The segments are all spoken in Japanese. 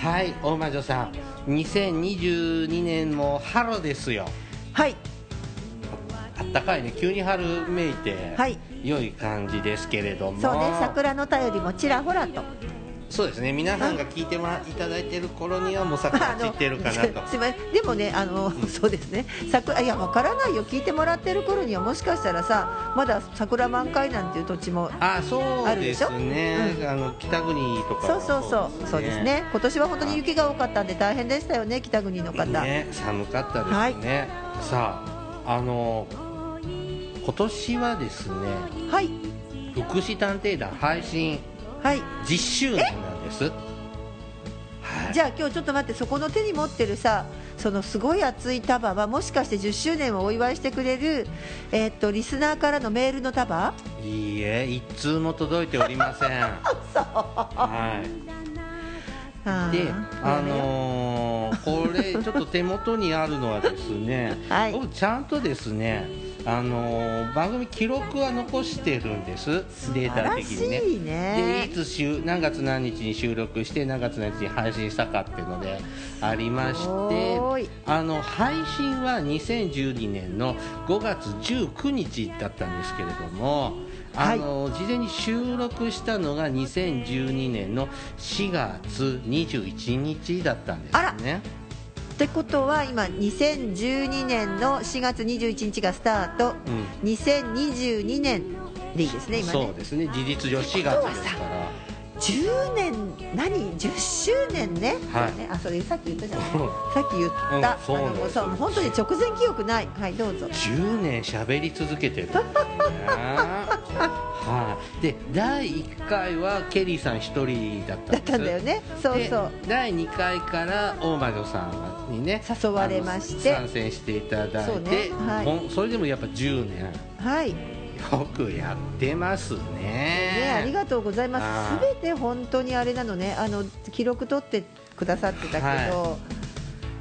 はい大魔女さん。2022年も春ですよ。はい。あったかいね。急に春めいて、はい。良い感じですけれども。そうね。桜の便りもちらほらとそうですね。皆さんが聞いてもらいただいてる頃にはもう桜散ってるかなと。すいません。でもねあの、そうですね。桜いやわからないよ。聞いてもらってる頃にはもしかしたらさまだ桜満開なんていう土地もあそうであるですしょ？ね、うん。あの北国とかはそうそうそうそう。ですね。今年は本当に雪が多かったんで大変でしたよね。北国の方、ね。寒かったですね、さああの今年はですねはい。福祉探偵団配信はい。10周年です。はい。じゃあ今日ちょっと待ってそこの手に持ってるさそのすごい熱い束はもしかして10周年をお祝いしてくれる、えーっとリスナーからのメールの束？いいえ一通も届いておりません。はい。あー。で、あのーこれちょっと手元にあるのはですね、はい。僕ちゃんとですね、あのー番組記録は残してるんです。データ的にね。いね。でいつ週何月何日に収録して何月何日に配信したかっていうのでありましてあの配信は2012年の5月19日だったんですけれどもあの、事前に収録したのが2012年の4月21日だったんですねってことは今2012年の4月21日がスタート、うん。2022年でいいですね今そうねですね。事実上4月ですから10年何？10周年ね,、はい。ねあそれさっき言ったじゃない。うん。さっき言った、うんそうそう本当に直前記憶ない。はいどうぞ。10年喋り続けてる。はい。で第1回はケリーさん1人だったんです。だったんだよね。そうでそう。第2回から大魔女さんにね誘われまして。参戦していただいてそうね。はい。それでもやっぱ10年。はいよくやってますね。ね、ありがとうございます。すべて本当にあれなのね、あの記録取ってくださってたけど、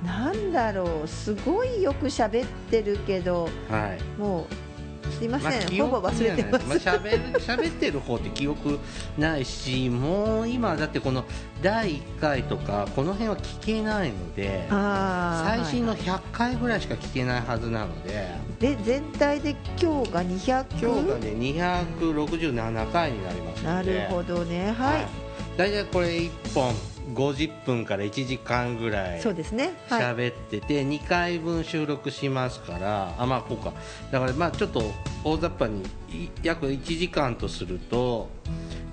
なんだろう、すごいよく喋ってるけど、はい。もうすいません、記憶ほぼ忘れてます。まあ、喋る 喋ってる方って記憶ないしもう今だってこの第1回とかこの辺は聞けないので最新のはい100回ぐらいしか聞けないはずなので。で全体で今日が200今日がね267回になりますなるほどね、はい、大体これ1本50分から1時間ぐらいそうですね、はい、喋ってて2回分収録しますからあまあこうか。だからまあちょっと大雑把にい約1時間とすると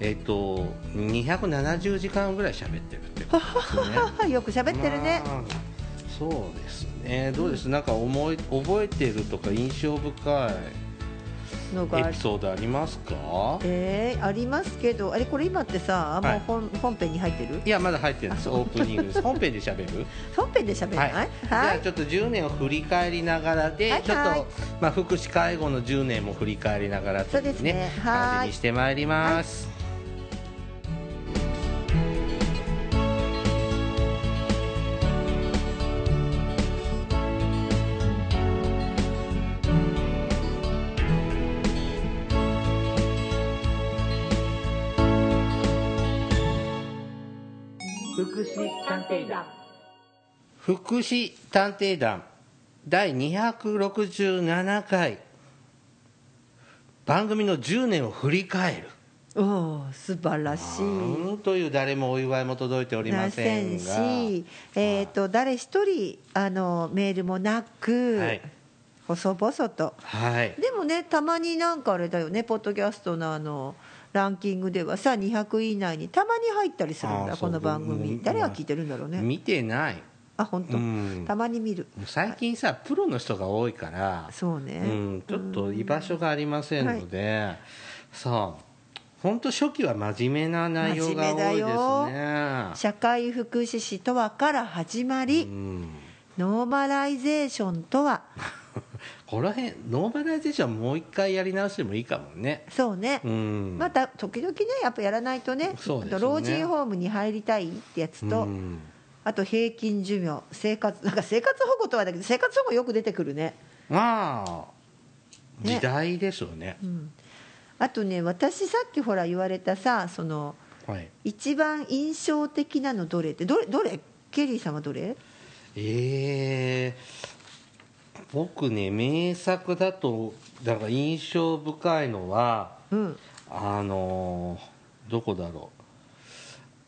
えっ、と270時間ぐらい喋ってるってことですね。よく喋ってるね、まあそうですね。どうです？なんか思い覚えてるとか印象深いのが。エピソードありますか？えー、ありますけど、あれこれ今ってさ、もはい。う本本編に入ってる？いやまだ入ってるんです。オープニングです。本編で喋る？本編で喋らない？はい、じゃあちょっと10年を振り返りながらで、はいちょっと、はい。まあ、福祉介護の10年も振り返りながらというそうですね。はい。感じにしてまいります。福祉探偵団。福祉探偵団。第267回。番組の10年を振り返る。おお、素晴らしい。うんという誰もお祝いも届いておりませんが。し、えっ、と誰一人あのメールもなく、はい。細々と。はい。でもねたまになんかあれだよねポッドキャストのあのランキングではさ200位以内にたまに入ったりするんだこの番うん組。誰が聞いてるんだろうね。見てない。あ本当、うん。たまに見る。最近さプロの人が多いからそうね、うん、ちょっと居場所がありませんので、さあ本当初期は真面目な内容が多いですね。社会福祉士とはから始まり、うん。ノーマライゼーションとはこの辺ノーマライゼーションもう一回やり直してもいいかもね。そうね、うん。また時々ねやっぱやらないとねそうですね。老人ホームに入りたいってやつと、うん。あと平均寿命生活 なんか生活保護とはだけど生活保護よく出てくるね。まあね。時代でしょうね。うん。あとね私さっきほら言われたさそのはい。一番印象的なのどれってどれどれ？ケリーさんはどれ？えー、僕ね名作だとだから印象深いのはうん。あのーどこだろう。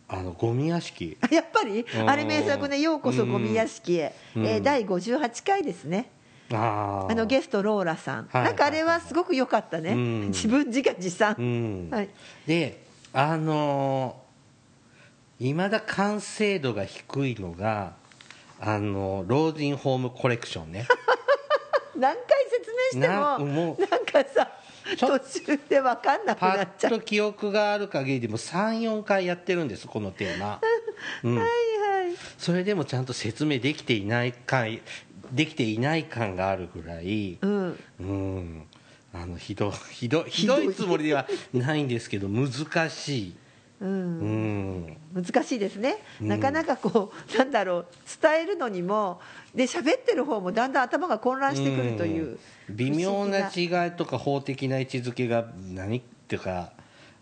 あのゴミ屋敷。やっぱり？うん。あれ名作ね「ようこそゴミ屋敷へ」うん。えー第58回ですね。あー。あのゲストローラさん、はいなんかあれはすごく良かったね、うん。自分自画自賛、うん。はい、であのいまだ完成度が低いのがあの老人ホームコレクションね 何回説明してなもなんかさ途中で分かんなくパなっちゃう。ッと記憶がある限りでも34回やってるんですこのテーマ、うん、はいはい。それでもちゃんと説明できていない回できていない感があるぐらい。うん。うん。あのひどひどひどいつもりではないんですけど難しい、う、うん。ん、難しいですね、うん。なかなかこう なんだろう伝えるのにもで喋ってる方もだんだん頭が混乱してくるという、うん。微妙な違いとか法的な位置づけが何っていうか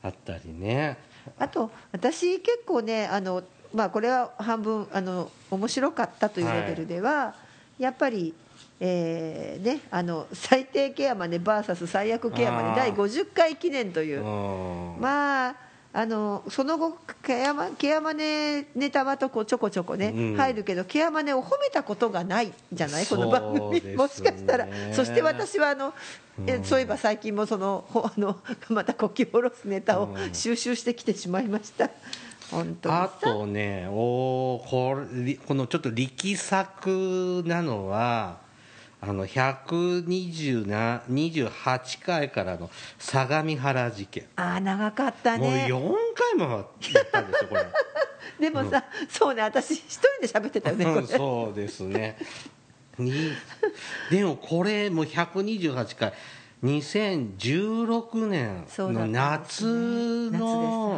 あったりね。あと私結構ねあの、まあ、これは半分あの面白かったというレベルでは、やっぱり、えーね、あの最低ケアマネ VS 最悪ケアマネ第50回記念という。う。ん。まああのその後ケアマケアマネネタはとこちょこちょこね、うん。入るけどケアマネを褒めたことがないじゃない？この番組、ね もしかしたら。そして私はあの、えうん。そういえば最近もそのほ あのまた呼吸を下ろすネタをうん。収集してきてしまいました。本当に。あさとねおーこれこのちょっと力作なのは128回からの相模原事件、ああ長かったもうね4回もやったんですよこれ。でもさ、そうね私一人で喋ってたよねこれ。うんそうですね。にでもこれもう128回。2016年の夏ね。の夏です。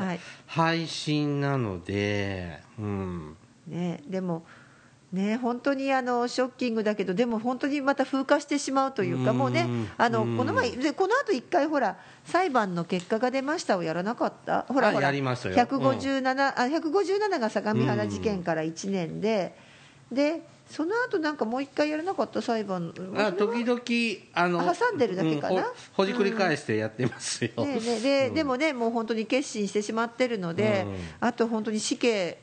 はい。配信なので、うん、ね、でもね本当にあのショッキングだけどでも本当にまた風化してしまうというかうん。もうねあのうん。この前でこの後一回ほら裁判の結果が出ましたをやらなかった？ほらあほらやりましたよ。157、あ157が相模原事件から1年で、でその後なんかもう一回やらなかった？裁判。あ時々あのあ挟んでるだけかな？うんほほじくり返してやってますよ、ねねでうん。でもねもう本当に決心してしまってるので、うん。あと本当に死刑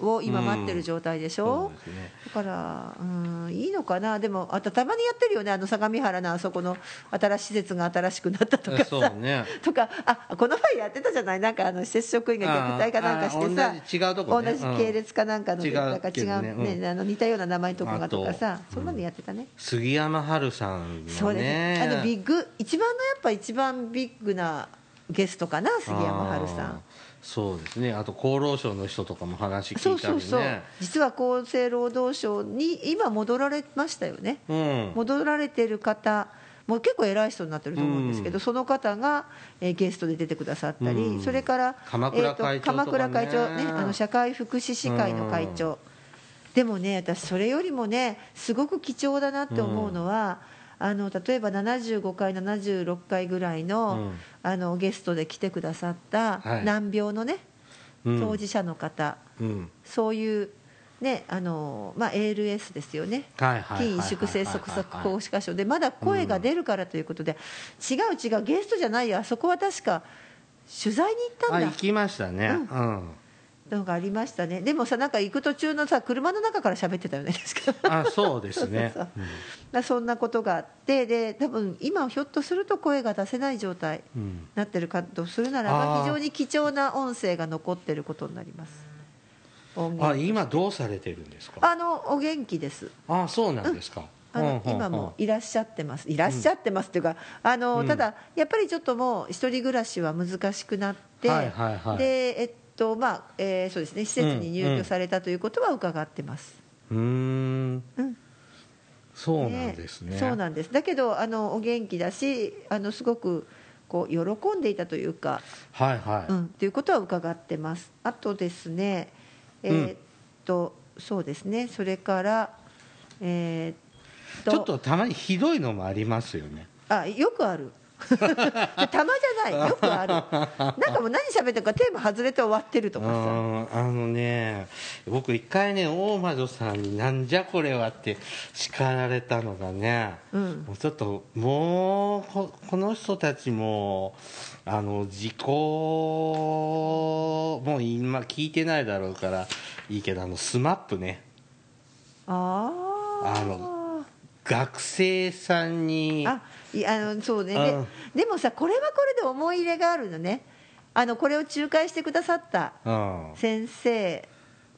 を今待ってる状態でしょ、そうですねだから、うん、いいのかな、でも、あとたまにやってるよね、あの相模原のあそこの新しい施設が新しくなったとかさ、そうね。とか、あこの前やってたじゃない、なんかあの施設職員が虐待かなんかしてさあ、同じ違うとこね。同じ系列かなんかの、うんなんか違違うねねあの似たような名前のとこがとかさそんなのやってたね。杉山春さんそうです。のねね。あのビッグ一番のやっぱ一番ビッグなゲストかな杉山春さん。そうですね。あと厚労省の人とかも話そ聞いたりね。うそうそう。実は厚生労働省に今戻られましたよね。うん。戻られてる方もう結構偉い人になってると思うんですけど、うん。その方が、えーゲストで出てくださったり、うん。それから鎌倉会長とかね。鎌倉会長ねあの社会福祉士会の会長、でもね私それよりもねすごく貴重だなって思うのは、あの例えば75回76回ぐらいの,、うん。あのゲストで来てくださったはい。難病のね、うん。当事者の方うん。そういうねあの、まあ、ALS ですよね。筋萎縮性側索硬視箇所でまだ声が出るからということで、違う違うゲストじゃないよ。あそこは確か取材に行ったんだ。あ行きましたね。ううんのがありましたね。でもさなんか行く途中のさ車の中から喋ってたよねあそうですね。そうそん。なことがあってで多分今ひょっとすると声が出せない状態うん。うんになってるかとするならばあー。非常に貴重な音声が残ってることになります。あ今どうされてるんですか？あのお元気です。あそうなんですか。あのうんうんう。ん今もいらっしゃってます。いらっしゃってますっていうかあの、うん。ただやっぱりちょっともう一人暮らしは難しくなって、でえっとまあ、えーそうですね施設に入居されたということは伺ってます、うーん。うん。そうなんですね。そうなんです。だけどあのお元気だしあのすごくこう喜んでいたというか、はいはい、うん、ということは伺ってます。あとですねえーっと、そうですね。それからえーっと。ちょっとたまにひどいのもありますよね。あよくある たまじゃないよくある。なんかもう何喋ってるかテーマ外れて終わってるとうかさ。んあのね僕一回ね大魔女さんに「なんじゃこれは」って叱られたのがね、うん。もうちょっともうここの人たちもあの時効もう今聞いてないだろうからいいけどあのスマップね。あああの学生さんにあいやあのそうね。でうん。でもさこれはこれで思い入れがあるのね。あのこれを仲介してくださったうん。先生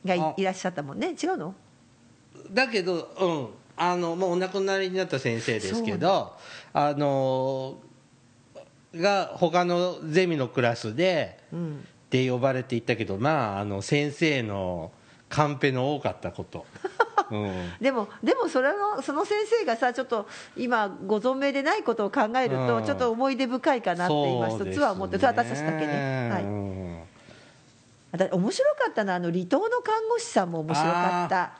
がいらっしゃったもんね。違うの？だけど、うん、あのもうお亡くなりになった先生ですけどあのが他のゼミのクラスでうん。って呼ばれていったけどまああの先生のカンペの多かったこと、うん、でもでもそれのその先生がさちょっと今ご存命でないことを考えると、うん。ちょっと思い出深いかなって今一つは思って、私たちだけね、はい。面白かったのはあの離島の看護師さんも面白かった。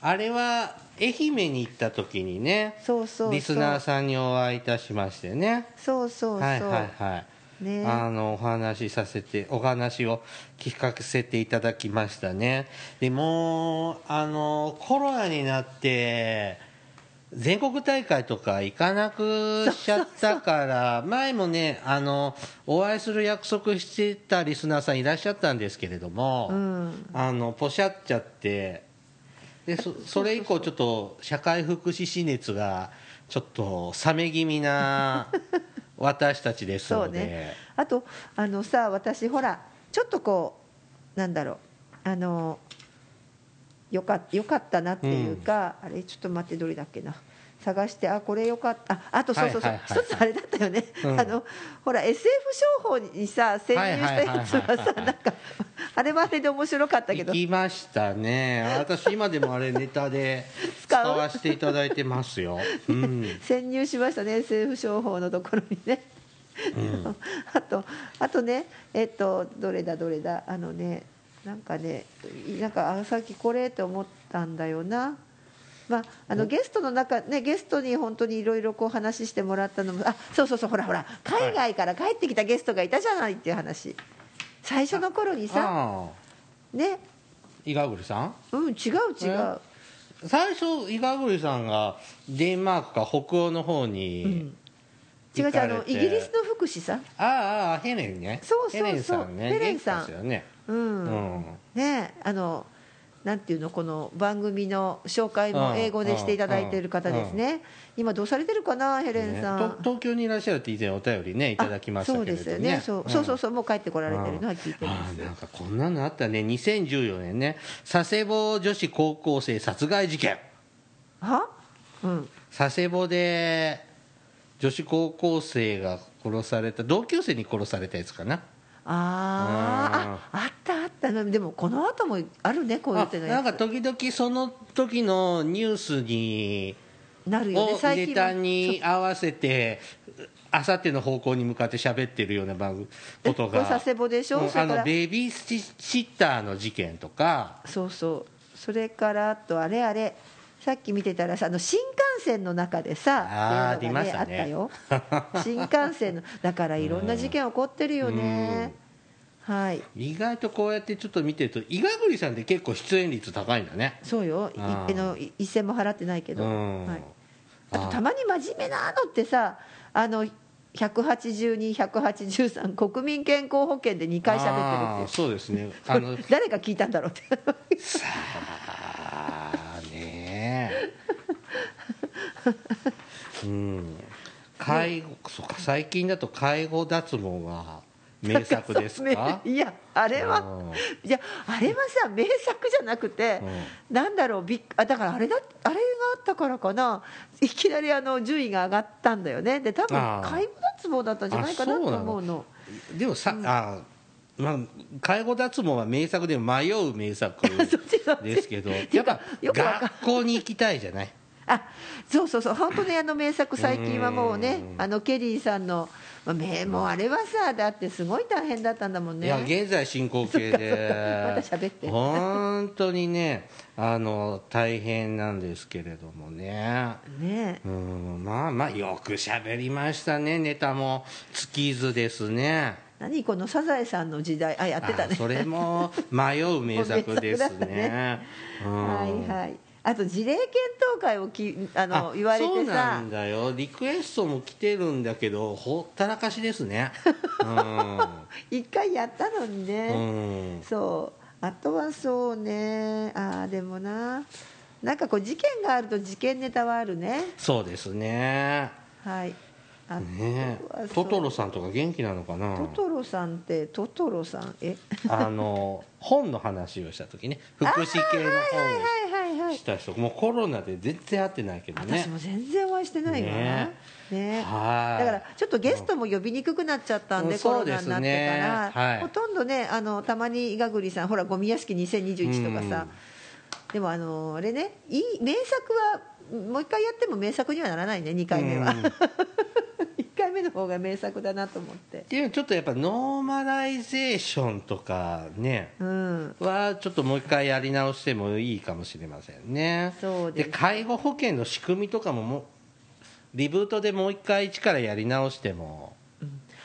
あれは愛媛に行った時にねそうそうそう。リスナーさんにお会いいたしましてね。そうそうそう、はいはいはいね。あのお話しさせてお話を聞かせていただきましたね。でもうあのコロナになって全国大会とか行かなくしちゃったから前もねあのお会いする約束してたリスナーさんいらっしゃったんですけれども、うん。あのポシャっちゃってでそそれ以降ちょっと社会福祉士熱がちょっと冷め気味な私たちですので、そうね。あとあのさ私ほらちょっとこうなんだろうあのよかよかったなっていうか、あれちょっと待ってどれだっけな探してあこれよかった。ああとそうそうそう、一つあれだったよね、うん。あのほら SF 商法にさ潜入したやつはさなんかあれはあれで面白かったけど。行きましたね。私今でもあれネタで使わせていただいてますよ、う？ん、潜入しましたね SF 商法のところにね、あとあとねえっとどれだどれだ？あのねなんかねなんかあさっきこれって思ったんだよなまあ、あのゲストの中、ね、ゲストに本当にいろいろこう話してもらったのもあそうそうそうほらほら海外から帰ってきたゲストがいたじゃないっていう話。最初の頃にさね。伊賀栗さん？うん違う違う。最初伊賀栗さんがデンマークか北欧の方に違う違うあのイギリスの福祉さん？ああああヘレンね。そうそうそう。ヘレンさんね。ヘレンさん。元気ですよね。うん、うん。ねあのなんていうのこの番組の紹介も英語でしていただいている方ですね、今どうされてるかなヘレンさん、ね。と東京にいらっしゃるって以前お便りねいただきましたけれどね。あそうですよね。そう,、そうそうそうもう帰ってこられてるのは聞いてまあすーなんかこんなのあったね。2014年ね佐世保女子高校生殺害事件。は？うん。佐世保で女子高校生が殺された同級生に殺されたやつかなあーああったあった。でもこの後もあるねこういうあてのなんか時々その時のニュースになるよねを最近ネタに合わせてあさっての方向に向かって喋ってるような番組ことが。佐世保でしょ？うんあのベビーシッターの事件とか。そうそう。それからあとあれあれさっき見てたらさあの新幹線の中でさっていうのが出ましたね。あったよ。新幹線のだからいろんな事件起こってるよね、はい。意外とこうやってちょっと見てると伊賀栗さんって結構出演率高いんだね。そうよ。いあのい一銭も払ってないけど、うん。はい、あとたまに真面目なのってさあの182、183国民健康保険で2回喋ってるってそうですね。誰が聞いたんだろうって。さあうん。介護そうか最近だと介護脱毛が名作ですか？いやあれはうん。いやあれはさ名作じゃなくて、なんだろうびっあだからあれだあれがあったからかな。いきなりあの順位が上がったんだよね。で多分介護脱毛だったんじゃないかなと思うの。でもさ、あまあ介護脱毛は名作でも迷う名作 ですけどやっぱ学校に行きたいじゃない？あそうそうそう。本当ねあの名作最近はもうねうん。あのケリーさんのまあめもうあれはさだってすごい大変だったんだもんね。いや現在進行形で。また喋って。本当にねあの大変なんですけれどもね。ね。うんまあまあよく喋りましたねネタも。尽きずですね何このサザエさんの時代？あやってたね。あそれも迷う名作です名作だったね。うん。はいはい。あと事例検討会をきあのあ言われそうなてさんだよ。リクエストも来てるんだけどほったらかしですね。一回やったのにうね、ん、うん、そう。あとはそうね。ああでもな。なんかこう事件があると事件ネタはあるね。そうですね。はい。あねトトロさんとか元気なのかな？トトロさんってトトロさん？え？あの本の話をした時ね。福祉系のはいはい本をはいした人もうコロナで全然会ってないけどね。私も全然お会いしてないわ。ねねはい。だからちょっとゲストも呼びにくくなっちゃったんで、うんコロナになってから、ねはい。ほとんどねあのたまに伊賀栗さんほら「ゴミ屋敷2021」とかさ、でもあのあれねいい名作はもう一回やっても名作にはならないね2回目は、うん。1回目の方が名作だなと思って。っていうのはちょっとやっぱノーマライゼーションとかねうん。はちょっともう一回やり直してもいいかもしれませんね。そうです。介護保険の仕組みとかももうリブートでもう一回一からやり直しても。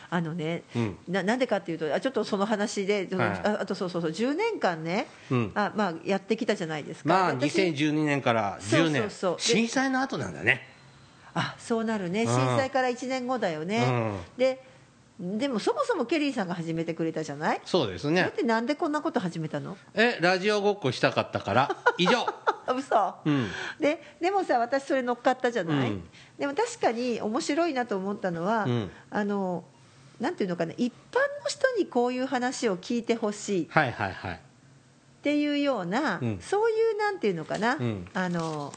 あのね、うん。ななんでかっていうとあちょっとその話で、はい。ああとそうそうそう10年間ね、うん。あまあ、やってきたじゃないですか。まあで私2012年から10年。そうそうそう。で震災の後なんだねあそうなるね。うん。震災から1年後だよね、うん。ででもそもそもケリーさんが始めてくれたじゃない？そうですだっねてなんでこんなこと始めたの？えラジオごっこしたかったから。以上。あ 嘘、うん。ででもさ私それ乗っかったじゃない、うん。でも確かに面白いなと思ったのは、うん。あのなんていうのかな？一般の人にこういう話を聞いてほしい。はいはいはい。っていうような、うん。そういうなんていうのかな、うん。あの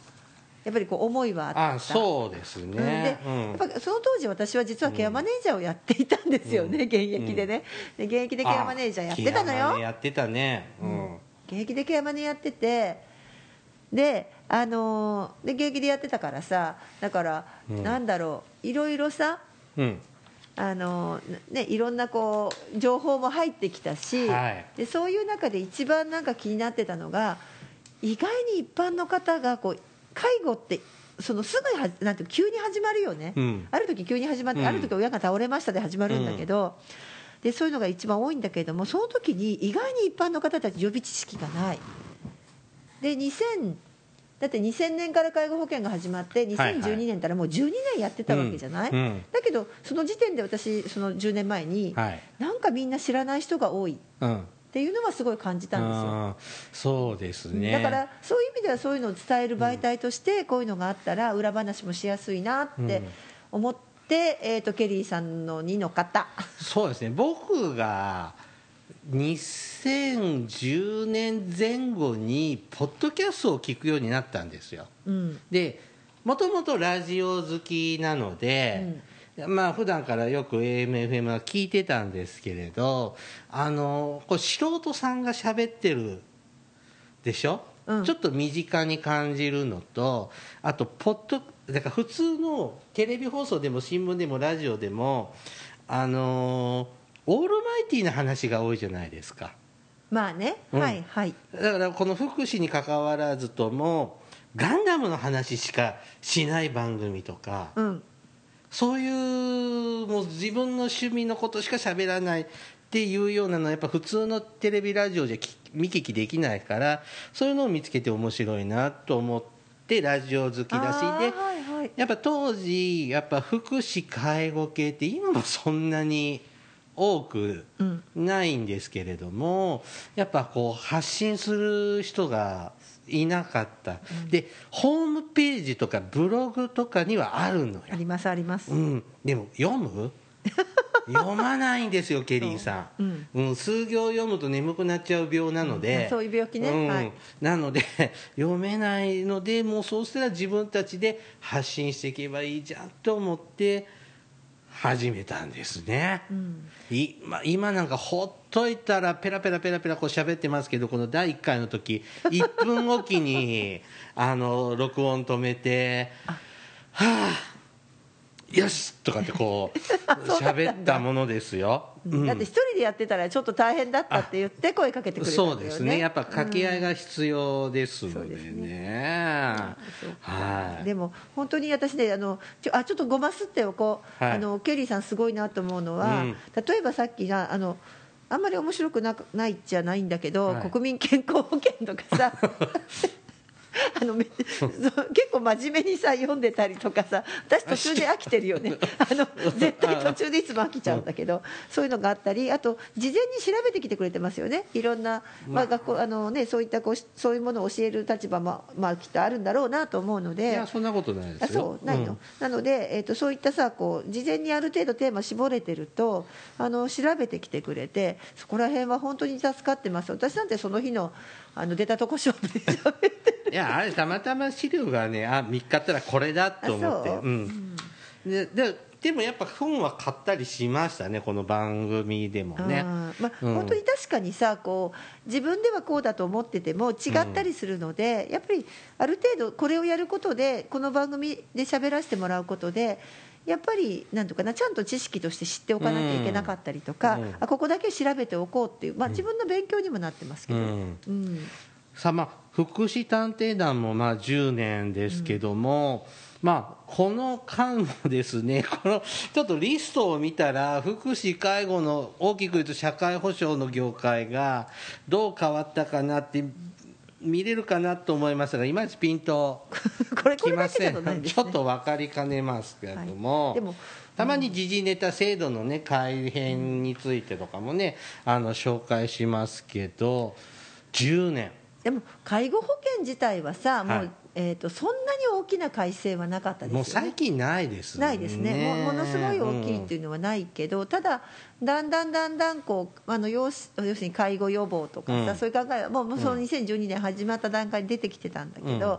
やっぱりこう思いはあった。あそうですうんねで、うん。やっぱその当時私は実はケアマネージャーをやっていたんですよね、うん。現役でね。で現役でケアマネージャーやってたのあケアマネよやってたね。うん。現役でケアマネやっててであのーで現役でやってたからさだから、うん。なんだろういろいろさうん。あのね、いろんなこう情報も入ってきたし、はい。でそういう中で一番なんか気になってたのが意外に一般の方がこう介護ってそのすぐにはなんて急に始まるよね、うん。ある時急に始まって、うん。ある時親が倒れましたで始まるんだけど、でそういうのが一番多いんだけれどもその時に意外に一般の方たち予備知識がない。で2000だって2000年から介護保険が始まってはいはい。2012年からもう12年やってたわけじゃない、うんうん。だけどその時点で私その10年前に、はい。なんかみんな知らない人が多い。っうんていうのはすごい感じたんですよ、そうですね。だからそういう意味ではそういうのを伝える媒体としてこういうのがあったら裏話もしやすいなって思って、えー、とケリーさんのにの方。そうですね。僕が2010年前後にポッドキャストを聞くようになったんですよ。うん。でもともとラジオ好きなので、まあ普段からよく AMFM は聞いてたんですけれどあのこう素人さんが喋ってるでしょ、うん。ちょっと身近に感じるのとあとポッドだから普通のテレビ放送でも新聞でもラジオでもあのオールマイティーな話が多いじゃないですか。まあね、うん。はいはい。だからこの福祉に関わらずともガンダムの話しかしない番組とかうんそういうもう自分の趣味のことしか喋らないっていうようなのはやっぱ普通のテレビラジオじゃき見聞きできないからそういうのを見つけて面白いなと思ってラジオ好きだしでやっぱ当時やっぱ福祉介護系って今もそんなに多くうん。ないんですけれどもやっぱこう発信する人がいなかった、でホームページとかブログとかにはあるのよ。ありますあります、うん、でも読む？読まないんですよケリーさん、うん。うん。数行読むと眠くなっちゃう病なので、うん。そういう病気ね。うん。はい。なので 読めないのでもうそうしたら自分たちで発信していけばいいじゃんと思って始めたんですね、うん。いま今なんかほっといたらペラペラペラペラこう喋ってますけどこの第1回の時 1分おきにあの録音止めて「はあよし!」とかってこう 喋ったものですよ。うん。だって一人でやってたらちょっと大変だったって言って声かけてくれたね。そうですね。やっぱ掛け合いが必要ですのでそうですね,、はい。でも本当に私ねあのちょあちょっとごますっておこう、はい。あのケリーさんすごいなと思うのは、うん。例えばさっきがあのあんまり面白くなくないじゃないんだけど、はい。国民健康保険とかさ あの 結構真面目にさ読んでたりとかさ私途中で飽きてるよね。あの 絶対途中でいつも飽きちゃうんだけどそういうのがあったりあと事前に調べてきてくれてますよね。いろんな、まあ。学校あのね、そういったこうそういうものを教える立場も、まあ、きっとあるんだろうなと思うので。いやそんなことないであすよ。そうないの、うん。なので、えー、とそういったさこう事前にある程度テーマ絞れてるとあの調べてきてくれてそこら辺は本当に助かってます。私なんてその日のあの出たとこ勝負で喋って。いやあれたまたま資料がねあ見っかったらこれだと思って。あそう。うん。でででもやっぱ本は買ったりしましたねこの番組でもね。あーまあうん。本当に確かにさこう自分ではこうだと思ってても違ったりするので、やっぱりある程度これをやることでこの番組で喋らせてもらうことでやっぱりなんとかなちゃんと知識として知っておかなきゃいけなかったりとか、うん。あここだけ調べておこうっていう、まあ、自分の勉強にもなってますけど。うん。うん。さあまあ福祉探偵団もまあ10年ですけども、まあこの間もですねこのちょっとリストを見たら福祉介護の大きく言うと社会保障の業界がどう変わったかなって見れるかなと思いますがいまいちピンと これこきません。ねちょっと分かりかねますけれども、はい。でもたまに時事ネタ制度のね改変についてとかもねあの紹介しますけど10年でも介護保険自体はさもう、はいえー、とそんなに大きな改正はなかったですよね。もう最近ないですないですね。もうものすごい大きいっていうのはないけど、ただだんだんだんだんこうあの要す要するに介護予防とかさ、うん。そういう考えはもうもうその2012年始まった段階に出てきてたんだけど、うん。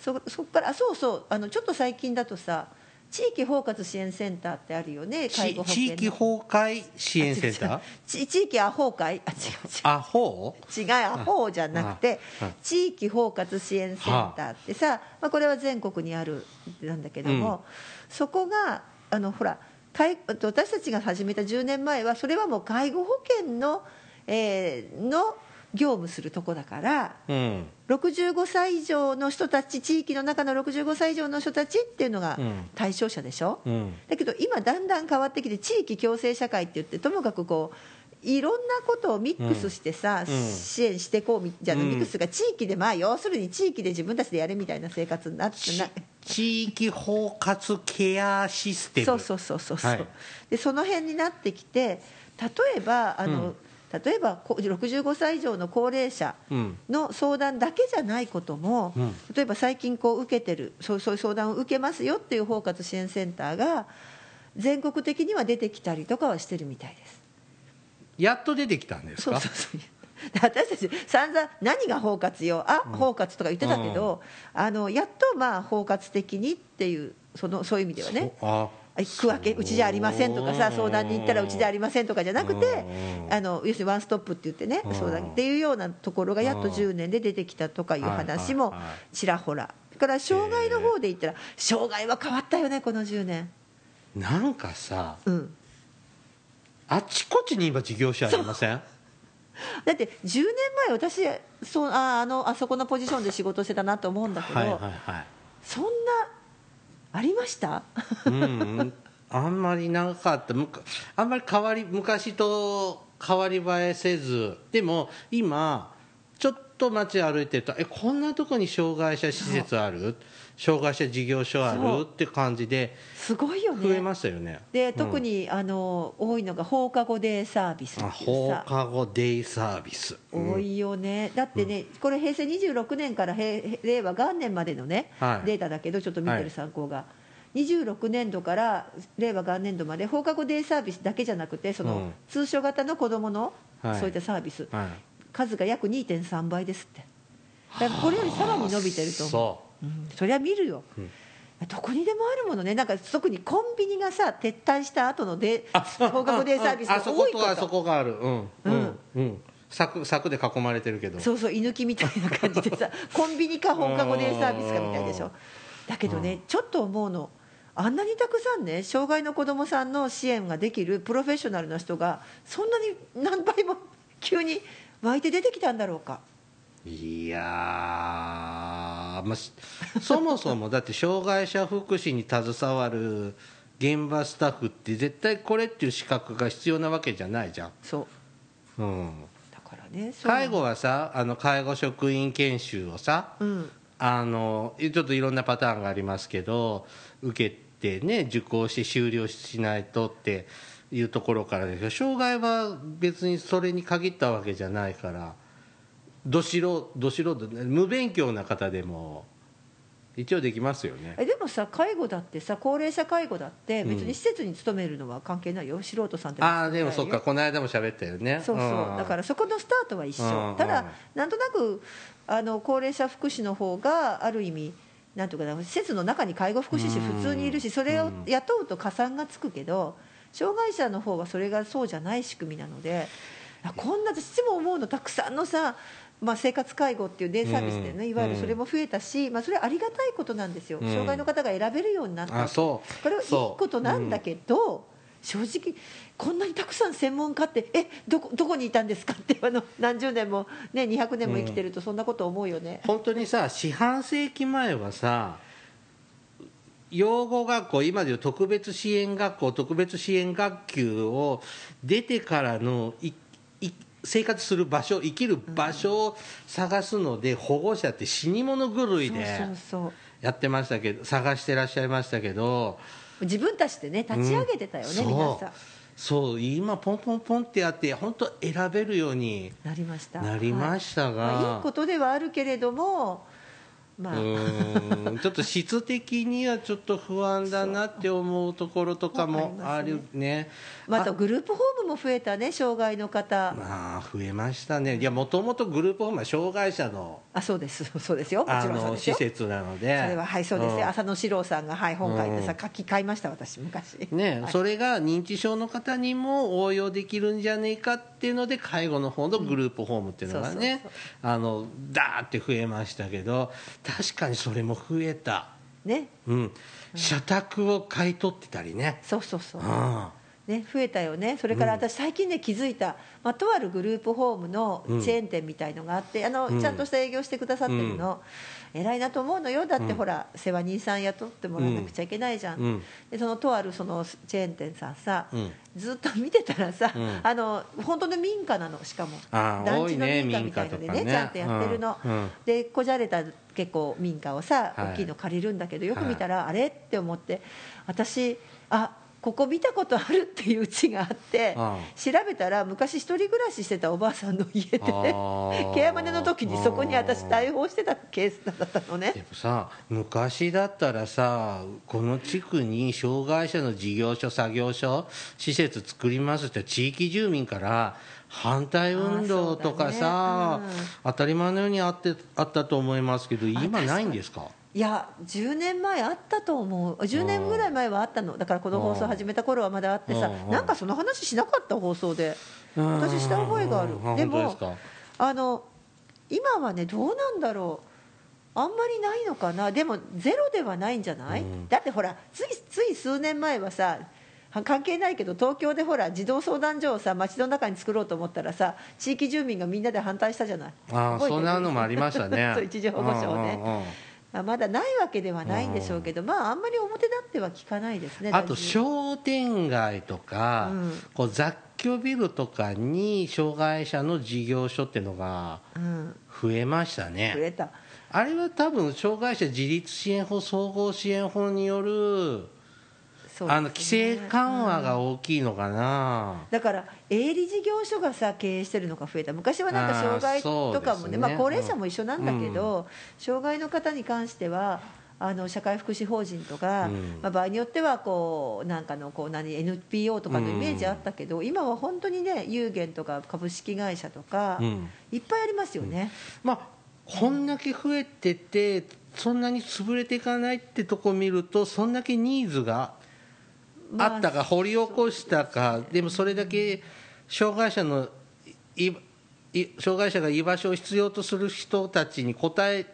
そそこからあそうそうあのちょっと最近だとさ地域包括支援センターってあるよね介ち護保険の。地域崩壊支援センター？ち地域アホ会？あ違う違う。アホ違うアホじゃなくて地域包括支援センターってさ、まあ、これは全国にあるなんだけども、そこがあのほら介私たちが始めた10年前はそれはもう介護保険の,、えーの業務するとこだからうん。65歳以上の人たち地域の中の65歳以上の人たちっていうのがうん。対象者でしょ、うん。だけど今だんだん変わってきて地域共生社会って言ってともかくこういろんなことをミックスしてさ、うん。うん支援していこうみじゃあ、うん。ミックスが地域でまあ要するに地域で自分たちでやるみたいな生活になってちな地域包括ケアシステム。そうそうそうそうはい。でその辺になってきて例えばあの、例えばこ65歳以上の高齢者うん。の相談だけじゃないことも、うん。例えば最近こう受けてるそうそういう相談を受けますよっていう包括支援センターが全国的には出てきたりとかはしてるみたいです。やっと出てきたんですか？そうそうそう。で私たち散々何が包括よあ、包括とか言ってたけど、あのやっとまあ包括的にっていうそのそういう意味ではねそうあ区分けうちじゃありませんとかさ相談に行ったらうちじゃありませんとかじゃなくてうん。あの要するにワンストップって言ってねうん。相談っていうようなところがやっと10年で出てきたとかいう話もちらほら。だから障害の方で言ったら障害は変わったよねこの10年。なんかさうん。あちこちに今事業所ありません？だって10年前私そうああのあそこのポジションで仕事してたなと思うんだけど、はいはいはい。そんなありました？うんうん。あんまりなかった。むかあんまり変わり昔と変わり映えせず。でも今ちょっと街歩いてるとえこんなとこに障害者施設ある？障害者事業所ある？って感じですごいよね。増えましたよね。で特に、あの多いのが放課後デイサービス放さ。課後デイサービス。多いよね、だってね、これ平成26年から平令和元年までのね、はい。データだけどちょっと見てるはい。参考が、26年度から令和元年度まで放課後デイサービスだけじゃなくてその、うん。通所型の子どものはい。そういったサービス、はい数が約2.3倍ですって。だからこれよりさらに伸びてると思う。そう。ん。そりゃ見るよ、うん。どこにでもあるものね。なんか特にコンビニがさ撤退した後のであ放課後デイサービスが多いこと。とあそこがある。うんううんんうん。柵柵で囲まれてるけど。そうそう居抜きみたいな感じでさ コンビニか放課後デイサービスかみたいでしょ。だけどねちょっと思うの。あんなにたくさんね障害の子どもさんの支援ができるプロフェッショナルな人がそんなに何倍も 急に湧いて出てきたんだろうか。いやー、ま そもそもだって障害者福祉に携わる現場スタッフって絶対これっていう資格が必要なわけじゃないじゃん、そう。うん、だからね介護はさあの介護職員研修をさうん。あのちょっといろんなパターンがありますけど受けてね受講して終了しないとっていうところからですよ。障害は別にそれに限ったわけじゃないから。ど素人ど素人無勉強な方でも一応できますよね。えでもさ介護だってさ高齢者介護だって別に施設に勤めるのは関係ないよ。素人さんってああでもそっかこの間も喋ったよね。そうそう、だからそこのスタートは一緒、うんただ、うんなんとなくあの高齢者福祉の方がある意味なんとかな施設の中に介護福祉士普通にいるし、それを雇うと加算がつくけど障害者の方はそれがそうじゃない仕組みなのであこんな私も思うのたくさんのさまあ、生活介護っていうデイサービスでね、うん。いわゆるそれも増えたし、まあ、それはありがたいことなんですよ、うん。障害の方が選べるようになったあそう。これはいいことなんだけど、正直こんなにたくさん専門家ってえどこどこにいたんですかって あの何十年も、ね、200年も生きてるとそんなこと思うよね、本当にさ四半世紀前はさ養護学校今でいう特別支援学校特別支援学級を出てからのいい生活する場所生きる場所を探すので、保護者って死に物狂いでそうそうやってましたけど探してらっしゃいましたけど。自分たちでね立ち上げてたよね、うん。皆さん。そうそう今ポンポンポンってやって本当選べるようになりました。なりましたが、はい。まあいいことではあるけれどもまあ。うーん。ちょっと質的にはちょっと不安だなって思うところとかもあるね。またグループホームも増えたね障害の方。まあ増えましたね。いやもともとグループホームは障害者のあそうです。そうですよ。もあちろんそうのですよ。施設なので。それははいそうですん。よ浅野史郎さんがはい本書いてさうん。書き買いました私昔。ねはい。それが認知症の方にも応用できるんじゃねえかっていうので介護の方のグループホームっていうのがうんねあのダーって増えましたけど確かにそれも増えた、ね。うん、社宅を買い取ってたりね、そうそうそう。うん。ね、増えたよね、それから私、最近ね、気づいた、まあ、とあるグループホームのうん。チェーン店みたいのがあって、あのうん。ちゃんとした営業してくださってるの、偉いなと思うのよ、だってほら、世話人さん雇ってもらわなくちゃいけないじゃん、うん。でそのとあるそのチェーン店さんさ、うん。ずっと見てたらさ、うん。あの本当の民家なの、しかも、団地の民家みたいのでね、ね。ちゃんとやってるの、でこじゃれた結構民家をさ、はい。大きいの借りるんだけど、よく見たら、あれ？って思って、私、あここ見たことあるっていう家があって、あ調べたら、昔、一人暮らししてたおばあさんの家で、ケアマネの時にそこに私、対応してたケースだったのね。で。もさ昔だったらさこの地区に障害者の事業所作業所施設作りますって地域住民から反対運動とかさ、あーそう当たり前のようにあってあったと思いますけど今ないんですか？いや10年前あったと思う。10年ぐらい前はあったの。だからこの放送始めた頃はまだあってさうん。なんかその話しなかった放送で。私した覚えがある。うんでもあの今はねどうなんだろう。あんまりないのかな。でもゼロではないんじゃない、うん。だってほらついつい数年前はさは関係ないけど東京でほら児童相談所をさ街の中に作ろうと思ったらさ地域住民がみんなで反対したじゃない？ああそんなのもありましたね。そう一時保護所をね。うんうんうん。あまだないわけではないんでしょうけど、まあ、あんまり表立っては聞かないですね、あと商店街とか、うん。こう雑居ビルとかに障害者の事業所っていうのがうん、増えました増ねえた、あれは多分障害者自立支援法総合支援法によるそうですね。あの規制緩和が大きいのかな、だから営利事業所がさ経営してるのが増えた昔はなんか障害とかもねあーそうですね。まあ、高齢者も一緒なんだけど、障害の方に関してはあの社会福祉法人とか、うん。まあ、場合によってはこうなんかのこう何 NPO とかのイメージあったけど、今は本当にね有限とか株式会社とか、うん。いっぱいありますよね。まあこんだけ増えててそんなに潰れていかないってとこ見るとそんだけニーズがあったか掘り起こしたかでもそれだけ障害者のいい障害者が居場所を必要とする人たちに応え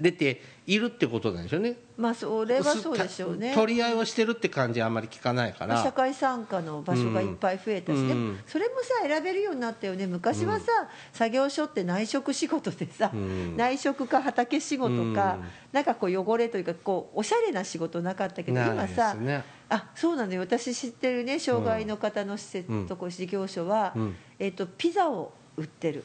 れているってことなんでしょうねまあそれはそうでしょうね。取り合いをしてるって感じはあんまり聞かないかまあ社ら会参加の場所がいっぱい増えたし、うん。でもそれもさ選べるようになったよね。昔はさ、作業所って内職仕事でさ、うん。内職か畑仕事か、うん。なんかこう汚れというかこうおしゃれな仕事なかったけど今さ、ねあそうなのよ。私知ってるね障害の方の施設、うん。とこ事業所は、うん。えっとピザを売ってる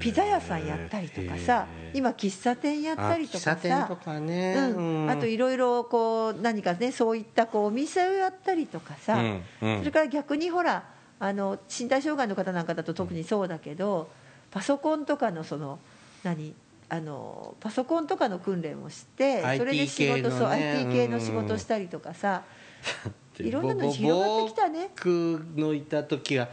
ピザ屋さんやったりとかさ今喫茶店やったりとかさ。あといろいろこう何かねそういったこうお店をやったりとかさ、うん。うん。それから逆にほらあの身体障害の方なんかだと特にそうだけどパソコンとかのその何あのパソコンとかの訓練をしてそれで仕事、そう IT 系の仕うん事したりとかさ、でいろんなの広がってきたね。僕のいた時は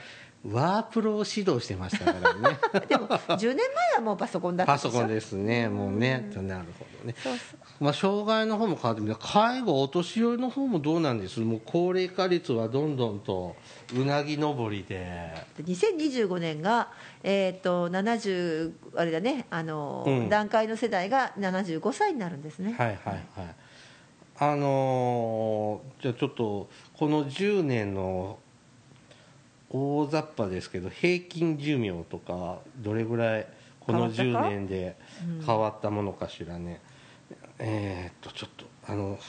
ワープロを指導してましたからね。でも10年前はもうパソコンだったパでしょ？ソコンですね。もうね。なるほどね。そうそう。まあ、障害の方も変わってみて介護お年寄りの方もどうなんです？もう高齢化率はどんどんとうなぎ登りで。で2025年が、えー、と70あれだね。あの、うん。段階の世代が75歳になるんですね、はいはいはい。あのーじゃあちょっとこの10年の大雑把ですけど平均寿命とかどれぐらいこの変わったか？10年で変わったものかしらね、えーっとちょっとあの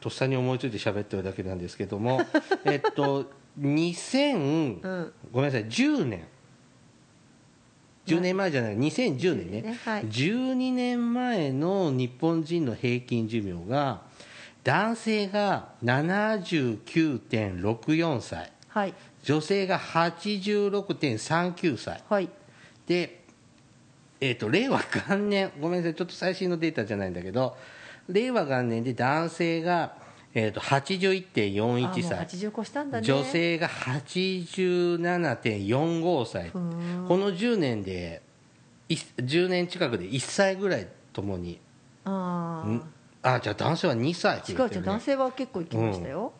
とっさに思いついて喋ってるだけなんですけども えっと2000、うん。ごめんなさい10年。10年前じゃない2010年ね。ねはい。12年前の日本人の平均寿命が男性が79.64歳。はい女性が86.39歳。はい。で、えー、と令和元年ごめんなさいちょっと最新のデータじゃないんだけど令和元年で男性が、えー、とあ81.41もう歳80越したんだね。女性が87.45歳。この10年でい10年近くで1歳ぐらいともに。あん？あじゃあ男性は2歳違う違う男性は結構行きましたよ、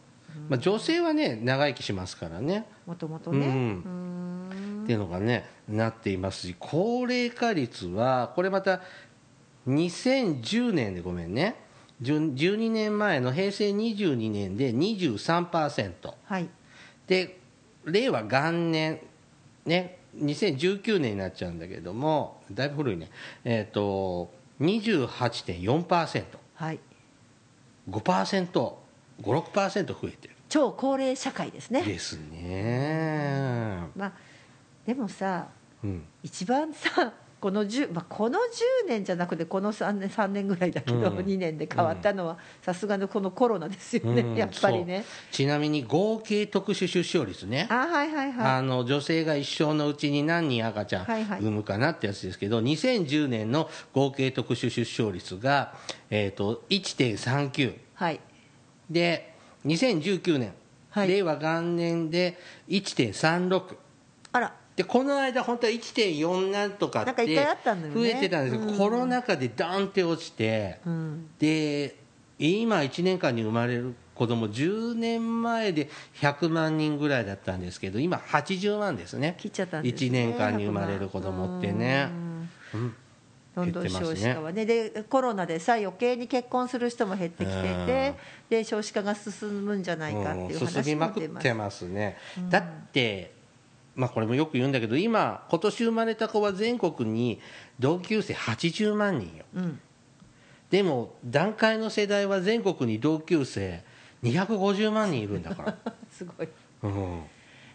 まあ、女性はね長生きしますからね。もともとね、ううん。んっていうのがねなっていますし高齢化率はこれまた2010年でごめんね。10 12年前の平成22年で23%はい。で令和元年ね2019年になっちゃうんだけどもだいぶ古いね。えっ、と 28.4%5%56% はい増えてる。超高齢社会ですね。ですね。まあでもさうん。一番さこの 10, まあ、この10年じゃなくてこの3年 ,3 年ぐらいだけど、うん。2年で変わったのはさすがのこのコロナですよね、うん。やっぱりね。ちなみに合計特殊出生率ね。あはいはいはい。あの女性が一生のうちに何人赤ちゃんはいはい。産むかなってやつですけど、2010年の合計特殊出生率が、えー、と1.39はいで2019年、はい。令和元年で1.36あら。でこの間本当は1.4なんとかって増えてたんですけど、うん。コロナ禍でダーンって落ちて、うん。で今1年間に生まれる子供10年前で100万人ぐらいだったんですけど今80万ですね。切っちゃったんですね。1年間に生まれる子供ってね。うん。うんどんどん少子化はね。でコロナでさ余計に結婚する人も減ってきててで少子化が進むんじゃないかっていう話まくっも出ます。てますね、だってまあこれもよく言うんだけど今今年生まれた子は全国に同級生80万人よ。うん。でも段階の世代は全国に同級生250万人いるんだから、すごい。うん、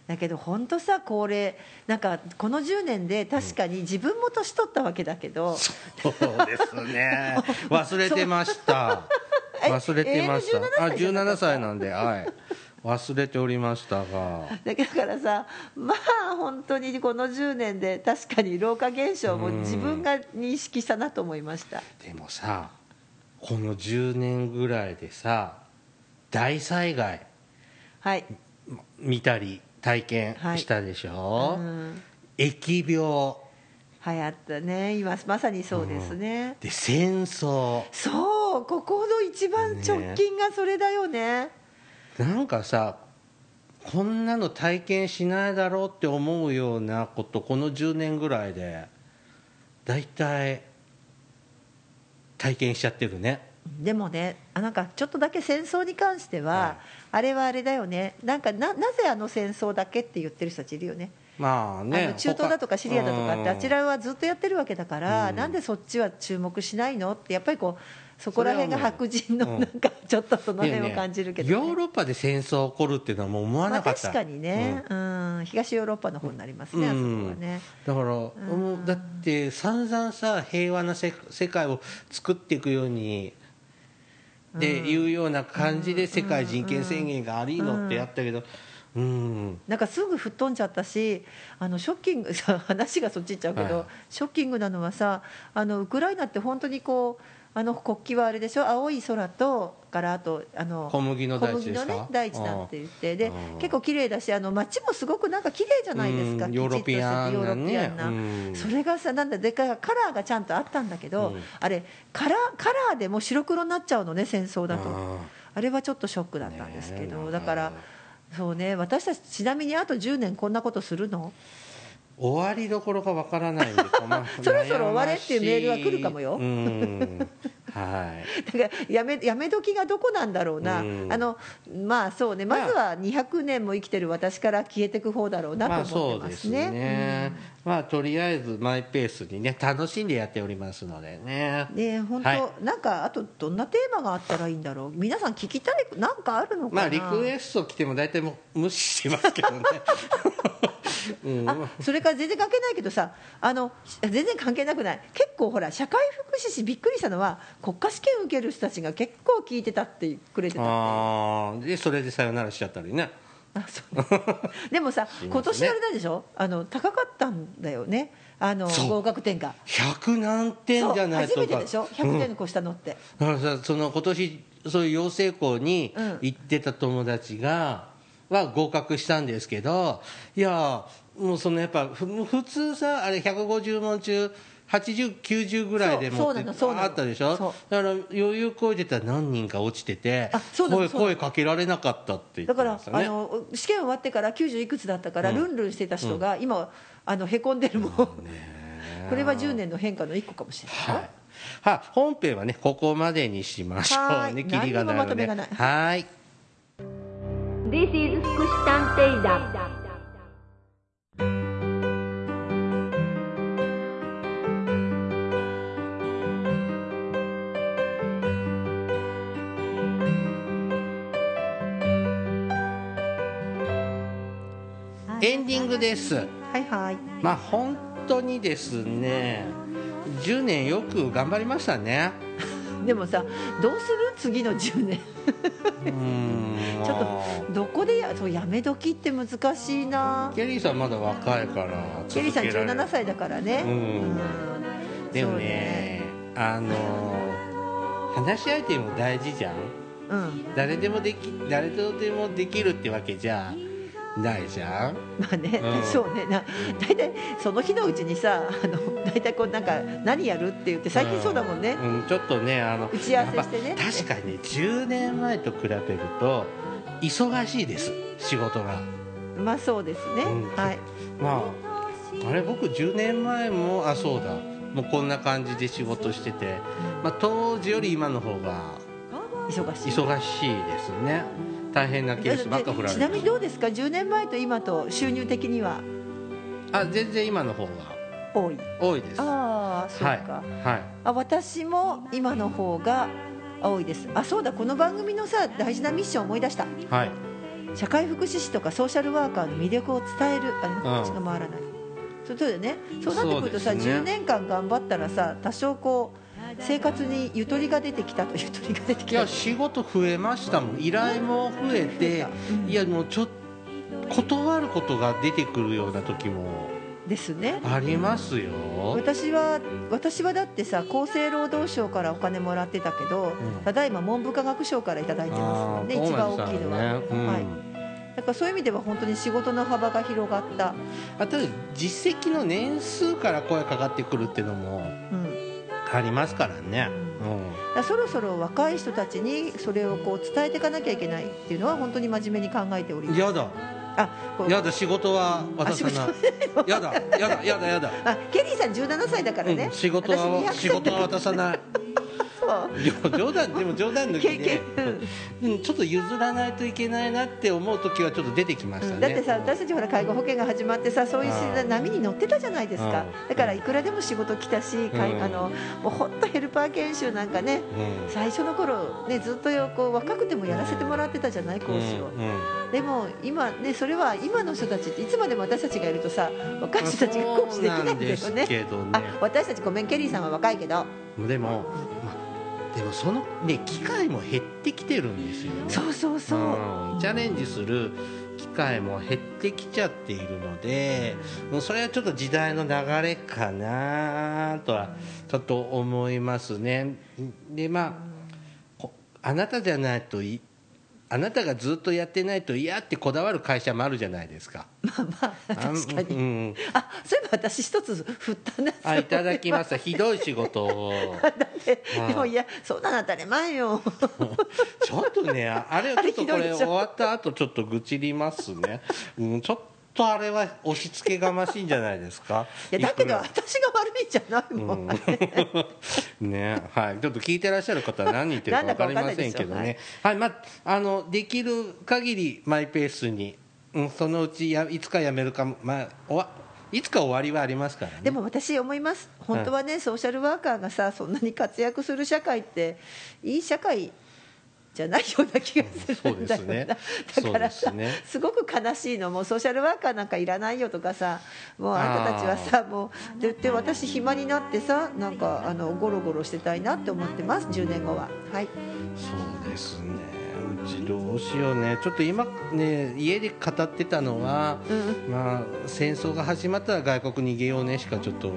だけど本当さ高齢なんかこの10年で確かに自分も年取ったわけだけど、そうですね。忘れてました。え忘れてました。えーあ17歳なか17った歳なんではい。忘れておりましたが。だからさまあ本当にこの10年で確かに老化現象も自分が認識したなと思いました。でもさこの10年ぐらいでさ大災害はい。見たり体験したでしょ、うん。疫病。流行ったね。今まさにそうですね、で戦争。そう。ここの一番直近がそれだよね。なんかさこんなの体験しないだろうって思うようなことこの10年ぐらいで大体体験しちゃってるね。でもねあなんかちょっとだけ戦争に関しては、はいあれはあれだよね。なんかななぜあの戦争だけって言ってる人たちいるよね。あまあねの中東だとかシリアだとかってあちららはずっとやってるわけだから、うん。なんでそっちは注目しないの？ってやっぱりこうそこら辺が白人のうん。なんかちょっとその辺を感じるけど、ね。ヨーロッパで戦争起こるっていうのはもう思わまあ、なかった、確かにね、うん。東ヨーロッパの方になりますね、あそこはね。だから、もうだって散々さ平和なせ世界を作っていくようにっていうような感じで世界人権宣言がありのってやったけどうん。なんかすぐ吹っ飛んじゃったしあのショッキングさ 話がそっち行っちゃうけど、はい。ショッキングなのはさあのウクライナって本当にこうあの国旗はあれでしょ？青い空とからあとあの小麦の大地ですね大地だって言って。でうん結構綺麗だしあの街もすごくなんか綺麗じゃないですか、うんきちっとしててヨーロピアンなね。ヨーロピアンな。うん。それがさなんだでかカラーがちゃんとあったんだけど、うん。あれカラーカラーでもう白黒になっちゃうのね戦争だと。ああれはちょっとショックだったんですけど、ねだからそうね私たちちなみにあと10年こんなことするの？終わりどころがわからないんで そろそろ終われっていうメールは来るかもよ。うんはい。だからやめやめ時がどこなんだろうな、うん。あのまあそうね。まずは200年も生きてる私から消えていく方だろうなまあと思そうですすってまね。ね、まあとりあえずマイペースにね楽しんでやっておりますのでね。ね本当、はい。なんかあとどんなテーマがあったらいいんだろう。皆さん聞きたいなんかあるのかな、まあリクエスト来ても大体もう無視してますけどね。うん。あそれから全然関係ないけどさあの全然関係なくない。結構ほら社会福祉士びっくりしたのは国家試験受ける人たちが結構聞いてたってくれてたあー。でそれでさよならしちゃったりね。あそう。でもさ、ね。今年あれだでしょ？あの高かったんだよね。あの合格点が。100何点じゃないとか。初めてでしょ？100点越したのって、だからさその今年そういう養成校にうん。行ってた友達が、は合格したんですけどいやもうそのやっぱふ普通さあれ150問中8090ぐらいでもそうそうなのそうなの。あったでしょ？だから余裕こいてたら何人か落ちてて声声かけられなかったって言ってだから、ましたね。あの試験終わってから90いくつだったから、うん。ルンルンしてた人が今あのへこんでるもん、これは10年の変化の一個かもしれない。よ、はい、は本編はねここまでにしましょはい。うねキリがないので。何にもまとめがない。はい。This is 福祉探偵団エンディングです。はいはい。まあ本当にですね10年よく頑張りましたね。でもさどうする？次の10年。ちょっとどこでやそうやめ時って難しいな。ケリーさんまだ若いからケリーさん続けられる。17歳だからね。うでもそうね。あの話し相手も大事じゃん。うん。誰でもでき誰とでもできるってわけじゃないじゃん。まあね、うん。そうね。な大体その日のうちにさあの大体こうなんか何やるって言って最近そうだもんね、うん、ちょっとねあの打ち合わせしてね。確かにね10年前と比べると忙しいです。仕事が。まあそうですね、うん。はい。まああれ僕10年前もあそうだ。もうこんな感じで仕事してて、まあ、当時より今の方が忙しい。忙しいですね大変なケースばっか振られちなみてにどうですか？10年前と今と収入的には。あ全然今の方が多い。多いです。ああそうか、はいはい。あ私も今の方が多いです。あそうだ。この番組のさ大事なミッション思い出した。はい。社会福祉士とかソーシャルワーカーの魅力を伝える。あれなん。か口が回らない、そうそうだよね。そうなってくるとさ、ね。10年間頑張ったらさ多少こう生活にゆとりが出てきたとゆとりが出ていきた。や仕事増えましたもん。依頼も増えてうん。いやもうちょっ断ることが出てくるような時も。ですね。ありますよ。私は私はだってさ厚生労働省からお金もらってたけど、うん。ただいま文部科学省からいただいてますもんね一番大きいのは、ねうん。はい。だからそういう意味では本当に仕事の幅が広がった、あと実績の年数から声かかってくるっていうのもうん、ありますからね、だからそろそろ若い人たちにそれをこう伝えていかなきゃいけないっていうのは本当に真面目に考えております。うんやだ。あやだ仕事は渡さな。いやだやだやだやだ、あケリーさん17歳だからね、うん仕事は私200仕事は渡さない冗談でも冗談抜き経でちょっと譲らないといけないなって思う時はちょっと出てきましたね、だってさ私たちほら介護保険が始まってさそういう波に乗ってたじゃないですか。うん。だからいくらでも仕事来たし、うん。あのもう本当ヘルパー研修なんかねうん。最初の頃ねずっとこう若くてもやらせてもらってたじゃない講師を、うん。うんでも今ねそれは今の人たちっていつまでも私たちがいるとさ若い人たちが講師できないんだよね。ね。あ私たちごめんケリーさんは若いけど。でも、まあ、でもそのね機会も減ってきてるんですよね。そうそうそう、うん。チャレンジする機会も減ってきちゃっているのでもうそれはちょっと時代の流れかなとはちょっと思いますね。でまあこあなたじゃないといあなたがずっとやってないと嫌ってこだわる会社もあるじゃないですか。まあまあ確かに、うん、あそういえば私一つ振ったなあいただきましたひどい仕事を。だってはいでもいやそんなの当たり前よ。ちょっとねああれはちょっとこれ終わった後ちょっと愚痴りますね、うん、ちょっとあれは押し付けがましいんじゃないですか？いやだけど私が悪いんじゃないもん、うん。ねはい。ちょっと聞いてらっしゃる方は何言ってるか分かりませんけどね。はい。まああのできる限りマイペースに、うん、そのうちやいつかやめるかも。まあおわいつか終わりはありますからね。でも私思います。本当はね、ソーシャルワーカーがさそんなに活躍する社会っていい社会じゃないような気がするんだようですね。だからさすね。すごく悲しいの。もうソーシャルワーカーなんかいらないよとかさもうあんたたちはさもうでで私暇になってさなんかあのゴロゴロしてたいなって思ってます10年後は。はい。そうですね。うちどうしようね。ちょっと今ね家で語ってたのは、うん。まあ戦争が始まったら外国に逃げようねしかちょっと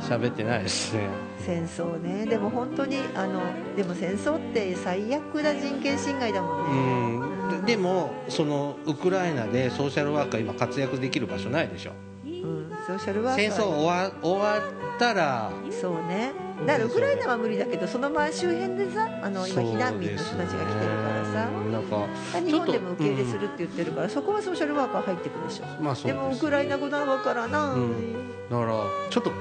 喋ってないですね。戦争ね。でも本当にあのでも戦争って最悪な人権侵害だもんね。うん。ででもそのウクライナでソーシャルワーカー今活躍できる場所ないでしょ。うん、ソーシャルワーカー。戦争終わ終わったらそうねだからウクライナは無理だけどその周周辺でさあの今避難民の人たちが来てるからさ、なんか日本でも受け入れする、るって言ってるから、そこはソーシャルワーカー入ってくるでしょ。まあでもウクライナ語なわからな、うん。だからちょっと考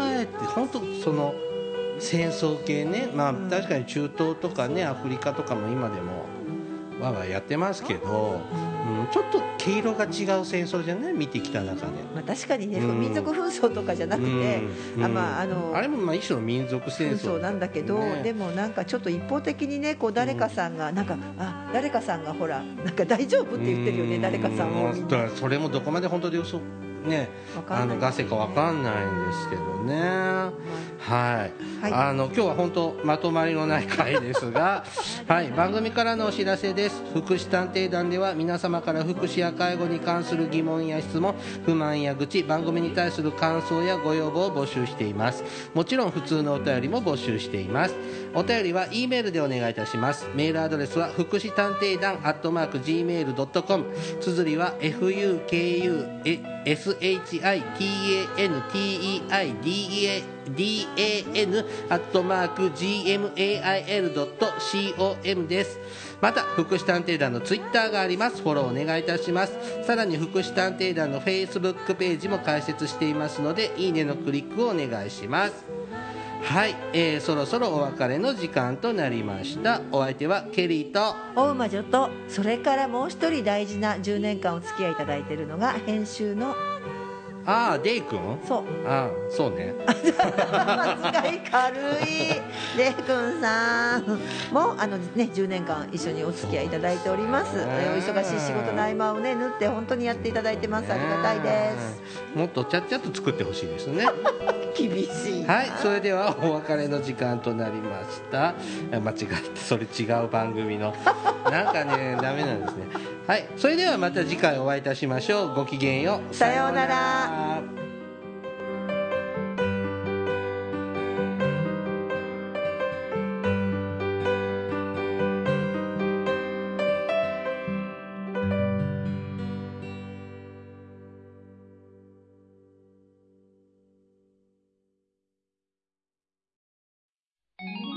えて本当その戦争系ねまあうん。確かに中東とかねアフリカとかも今でもわわやってますけど、うん、ちょっと毛色が違う戦争じゃない？見てきた中で。まあ、確かにね、うん。民族紛争とかじゃなくて、うん。あまああのあれもまあ一種の民族戦争。紛争なんだけど、ね。でもなんかちょっと一方的にねこう誰かさんがなんか、あ誰かさんがほらなんか大丈夫って言ってるよね、誰かさんをそれもどこまで本当で嘘ねあのガセかわかんないんですけどね。はい、はい。あの今日は本当まとまりのない回ですが はい。番組からのお知らせです。福祉探偵団では皆様から福祉や介護に関する疑問や質問不満や愚痴番組に対する感想やご要望を募集しています。もちろん普通のお便りも募集していますお便りは E メールでお願いいたします。メールアドレスは福祉探偵団アットマーク Gmail.com 綴りは FUKUSHITANTEIDAN アットマーク GMAIL.com です。また福祉探偵団のツイッターがあります。フォローお願いいたします。さらに福祉探偵団のフェイスブックページも開設していますのでいいねのクリックをお願いします。はい、えーそろそろお別れの時間となりました。お相手はケリーと。大魔女とそれからもう一人大事な10年間お付き合いいただいているのが編集の。ああデイ君？そう。ああそうね。扱い軽い。レイくんさん。もあのね10年間一緒にお付き合いいただいております、お忙しい仕事の合間をね縫って本当にやっていただいてます。ありがたいです。すもっとちゃっちゃと作ってほしいですね 厳しいな。はいそれではお別れの時間となりました。あ間違ってそれ違う番組の。なんかねダメなんですね。はいそれではまた次回お会いいたしましょう。ごきげんよう。さようなら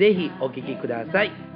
ぜひお聴きください。